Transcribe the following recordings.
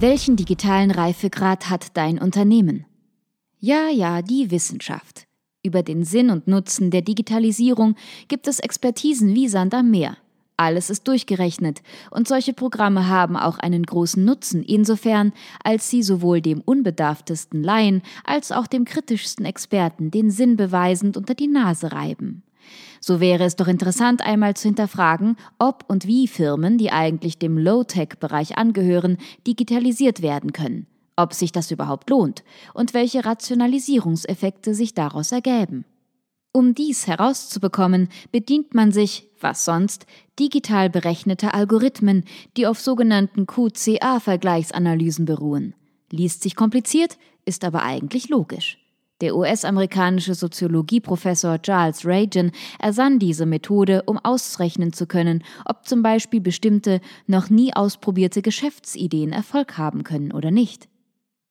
Welchen digitalen Reifegrad hat dein Unternehmen? Ja, ja, die Wissenschaft. Über den Sinn und Nutzen der Digitalisierung gibt es Expertisen wie Sand am Meer. Alles ist durchgerechnet und solche Programme haben auch einen großen Nutzen insofern, als sie sowohl dem unbedarftesten Laien als auch dem kritischsten Experten den Sinn beweisend unter die Nase reiben. So wäre es doch interessant, einmal zu hinterfragen, ob und wie Firmen, die eigentlich dem Low-Tech-Bereich angehören, digitalisiert werden können, ob sich das überhaupt lohnt und welche Rationalisierungseffekte sich daraus ergäben. Um dies herauszubekommen, bedient man sich, was sonst, digital berechnete Algorithmen, die auf sogenannten QCA-Vergleichsanalysen beruhen. Liest sich kompliziert, ist aber eigentlich logisch. Der US-amerikanische Soziologieprofessor Charles Reagan ersann diese Methode, um ausrechnen zu können, ob zum Beispiel bestimmte, noch nie ausprobierte Geschäftsideen Erfolg haben können oder nicht.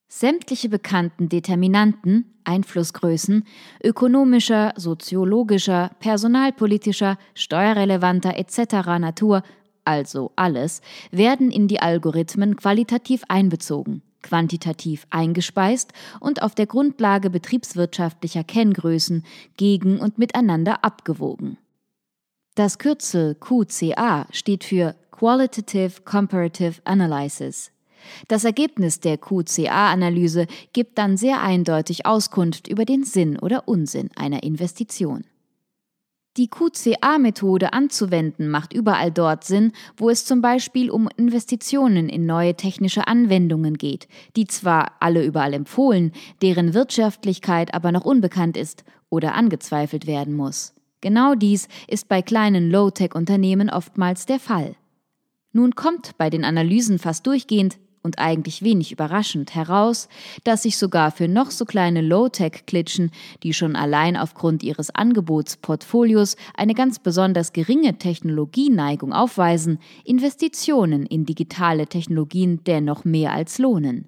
Sämtliche bekannten Determinanten, Einflussgrößen, ökonomischer, soziologischer, personalpolitischer, steuerrelevanter etc. Natur, also alles, werden in die Algorithmen qualitativ einbezogen quantitativ eingespeist und auf der Grundlage betriebswirtschaftlicher Kenngrößen gegen und miteinander abgewogen. Das Kürzel QCA steht für Qualitative Comparative Analysis. Das Ergebnis der QCA-Analyse gibt dann sehr eindeutig Auskunft über den Sinn oder Unsinn einer Investition. Die QCA-Methode anzuwenden macht überall dort Sinn, wo es zum Beispiel um Investitionen in neue technische Anwendungen geht, die zwar alle überall empfohlen, deren Wirtschaftlichkeit aber noch unbekannt ist oder angezweifelt werden muss. Genau dies ist bei kleinen Low-Tech-Unternehmen oftmals der Fall. Nun kommt bei den Analysen fast durchgehend und eigentlich wenig überraschend heraus, dass sich sogar für noch so kleine Low-Tech-Klitschen, die schon allein aufgrund ihres Angebotsportfolios eine ganz besonders geringe Technologieneigung aufweisen, Investitionen in digitale Technologien dennoch mehr als lohnen.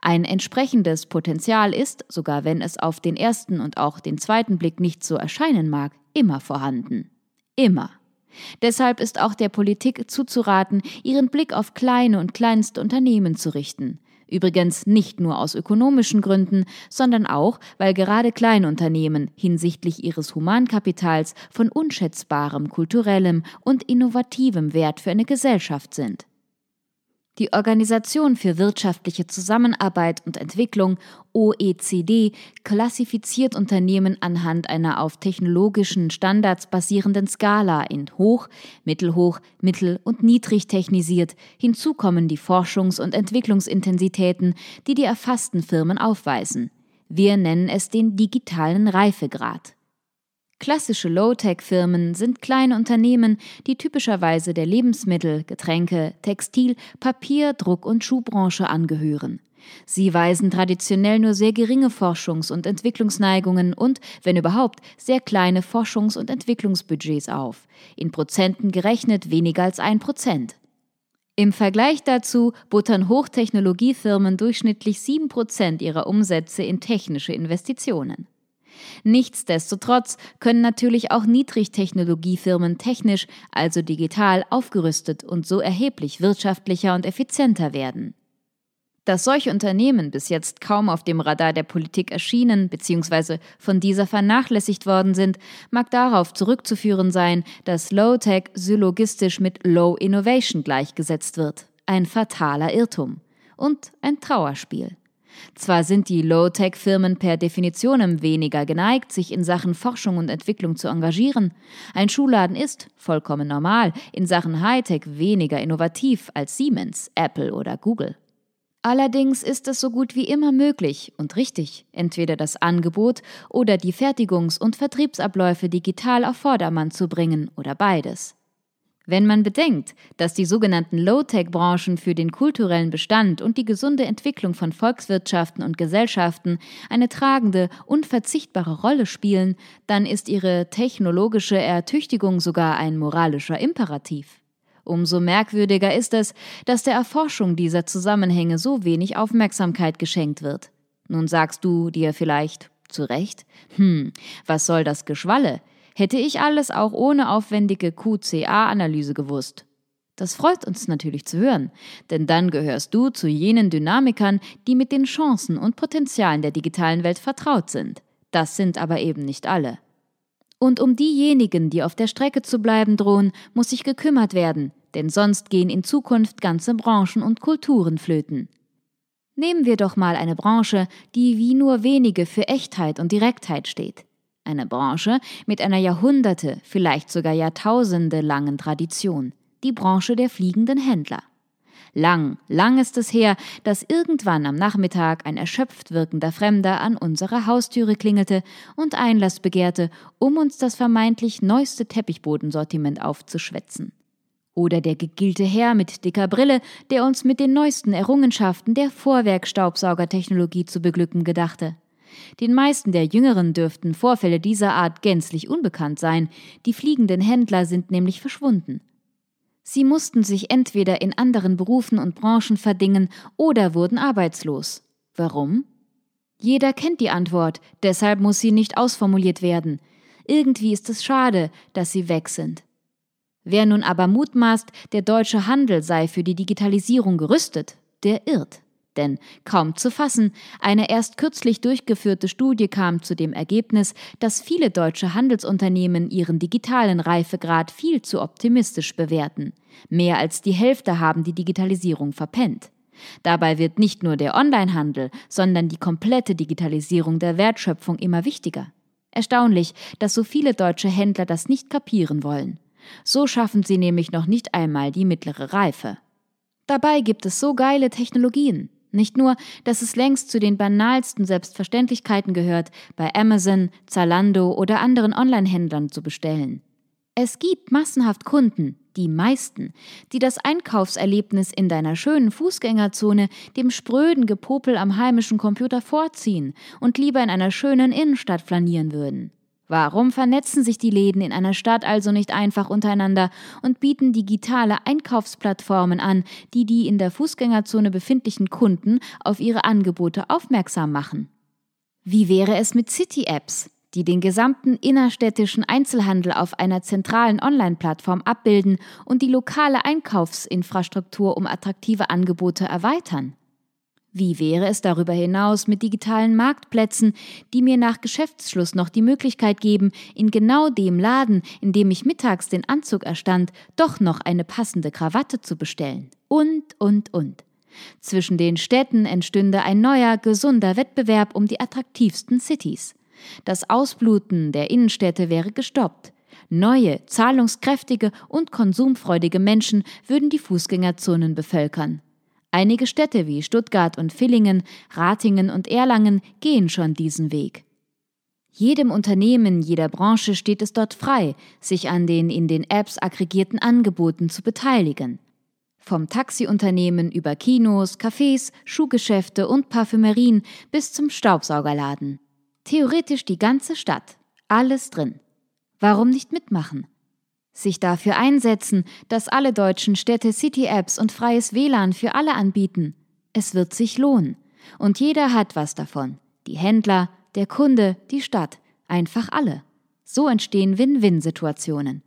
Ein entsprechendes Potenzial ist, sogar wenn es auf den ersten und auch den zweiten Blick nicht so erscheinen mag, immer vorhanden. Immer. Deshalb ist auch der Politik zuzuraten, ihren Blick auf kleine und kleinste Unternehmen zu richten. Übrigens nicht nur aus ökonomischen Gründen, sondern auch, weil gerade Kleinunternehmen hinsichtlich ihres Humankapitals von unschätzbarem kulturellem und innovativem Wert für eine Gesellschaft sind. Die Organisation für wirtschaftliche Zusammenarbeit und Entwicklung OECD klassifiziert Unternehmen anhand einer auf technologischen Standards basierenden Skala in hoch, mittelhoch, mittel und niedrig technisiert. Hinzu kommen die Forschungs- und Entwicklungsintensitäten, die die erfassten Firmen aufweisen. Wir nennen es den digitalen Reifegrad. Klassische Low-Tech-Firmen sind kleine Unternehmen, die typischerweise der Lebensmittel-, Getränke-, Textil-, Papier-, Druck- und Schuhbranche angehören. Sie weisen traditionell nur sehr geringe Forschungs- und Entwicklungsneigungen und, wenn überhaupt, sehr kleine Forschungs- und Entwicklungsbudgets auf, in Prozenten gerechnet weniger als ein Prozent. Im Vergleich dazu buttern Hochtechnologiefirmen durchschnittlich sieben Prozent ihrer Umsätze in technische Investitionen. Nichtsdestotrotz können natürlich auch Niedrigtechnologiefirmen technisch, also digital, aufgerüstet und so erheblich wirtschaftlicher und effizienter werden. Dass solche Unternehmen bis jetzt kaum auf dem Radar der Politik erschienen bzw. von dieser vernachlässigt worden sind, mag darauf zurückzuführen sein, dass Low-Tech syllogistisch mit Low Innovation gleichgesetzt wird. Ein fataler Irrtum. Und ein Trauerspiel. Zwar sind die Low-Tech-Firmen per Definition weniger geneigt, sich in Sachen Forschung und Entwicklung zu engagieren. Ein Schuhladen ist, vollkommen normal, in Sachen Hightech weniger innovativ als Siemens, Apple oder Google. Allerdings ist es so gut wie immer möglich und richtig, entweder das Angebot oder die Fertigungs- und Vertriebsabläufe digital auf Vordermann zu bringen oder beides. Wenn man bedenkt, dass die sogenannten Low-Tech-Branchen für den kulturellen Bestand und die gesunde Entwicklung von Volkswirtschaften und Gesellschaften eine tragende, unverzichtbare Rolle spielen, dann ist ihre technologische Ertüchtigung sogar ein moralischer Imperativ. Umso merkwürdiger ist es, dass der Erforschung dieser Zusammenhänge so wenig Aufmerksamkeit geschenkt wird. Nun sagst du dir vielleicht, zu Recht, hm, was soll das Geschwalle? Hätte ich alles auch ohne aufwendige QCA-Analyse gewusst. Das freut uns natürlich zu hören, denn dann gehörst du zu jenen Dynamikern, die mit den Chancen und Potenzialen der digitalen Welt vertraut sind. Das sind aber eben nicht alle. Und um diejenigen, die auf der Strecke zu bleiben drohen, muss sich gekümmert werden, denn sonst gehen in Zukunft ganze Branchen und Kulturen flöten. Nehmen wir doch mal eine Branche, die wie nur wenige für Echtheit und Direktheit steht. Eine Branche mit einer Jahrhunderte, vielleicht sogar Jahrtausende langen Tradition. Die Branche der fliegenden Händler. Lang, lang ist es her, dass irgendwann am Nachmittag ein erschöpft wirkender Fremder an unserer Haustüre klingelte und Einlass begehrte, um uns das vermeintlich neueste Teppichbodensortiment aufzuschwätzen. Oder der gegillte Herr mit dicker Brille, der uns mit den neuesten Errungenschaften der Vorwerkstaubsaugertechnologie zu beglücken gedachte. Den meisten der Jüngeren dürften Vorfälle dieser Art gänzlich unbekannt sein, die fliegenden Händler sind nämlich verschwunden. Sie mussten sich entweder in anderen Berufen und Branchen verdingen oder wurden arbeitslos. Warum? Jeder kennt die Antwort, deshalb muss sie nicht ausformuliert werden. Irgendwie ist es schade, dass sie weg sind. Wer nun aber mutmaßt, der deutsche Handel sei für die Digitalisierung gerüstet, der irrt. Denn kaum zu fassen, eine erst kürzlich durchgeführte Studie kam zu dem Ergebnis, dass viele deutsche Handelsunternehmen ihren digitalen Reifegrad viel zu optimistisch bewerten. Mehr als die Hälfte haben die Digitalisierung verpennt. Dabei wird nicht nur der Onlinehandel, sondern die komplette Digitalisierung der Wertschöpfung immer wichtiger. Erstaunlich, dass so viele deutsche Händler das nicht kapieren wollen. So schaffen sie nämlich noch nicht einmal die mittlere Reife. Dabei gibt es so geile Technologien. Nicht nur, dass es längst zu den banalsten Selbstverständlichkeiten gehört, bei Amazon, Zalando oder anderen Online-Händlern zu bestellen. Es gibt massenhaft Kunden, die meisten, die das Einkaufserlebnis in deiner schönen Fußgängerzone dem spröden Gepopel am heimischen Computer vorziehen und lieber in einer schönen Innenstadt flanieren würden. Warum vernetzen sich die Läden in einer Stadt also nicht einfach untereinander und bieten digitale Einkaufsplattformen an, die die in der Fußgängerzone befindlichen Kunden auf ihre Angebote aufmerksam machen? Wie wäre es mit City-Apps, die den gesamten innerstädtischen Einzelhandel auf einer zentralen Online-Plattform abbilden und die lokale Einkaufsinfrastruktur um attraktive Angebote erweitern? Wie wäre es darüber hinaus mit digitalen Marktplätzen, die mir nach Geschäftsschluss noch die Möglichkeit geben, in genau dem Laden, in dem ich mittags den Anzug erstand, doch noch eine passende Krawatte zu bestellen? Und, und, und. Zwischen den Städten entstünde ein neuer, gesunder Wettbewerb um die attraktivsten Cities. Das Ausbluten der Innenstädte wäre gestoppt. Neue, zahlungskräftige und konsumfreudige Menschen würden die Fußgängerzonen bevölkern. Einige Städte wie Stuttgart und Villingen, Ratingen und Erlangen gehen schon diesen Weg. Jedem Unternehmen jeder Branche steht es dort frei, sich an den in den Apps aggregierten Angeboten zu beteiligen. Vom Taxiunternehmen über Kinos, Cafés, Schuhgeschäfte und Parfümerien bis zum Staubsaugerladen. Theoretisch die ganze Stadt. Alles drin. Warum nicht mitmachen? Sich dafür einsetzen, dass alle deutschen Städte City-Apps und freies WLAN für alle anbieten. Es wird sich lohnen. Und jeder hat was davon. Die Händler, der Kunde, die Stadt, einfach alle. So entstehen Win-Win-Situationen.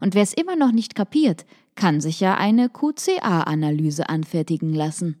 Und wer es immer noch nicht kapiert, kann sich ja eine QCA-Analyse anfertigen lassen.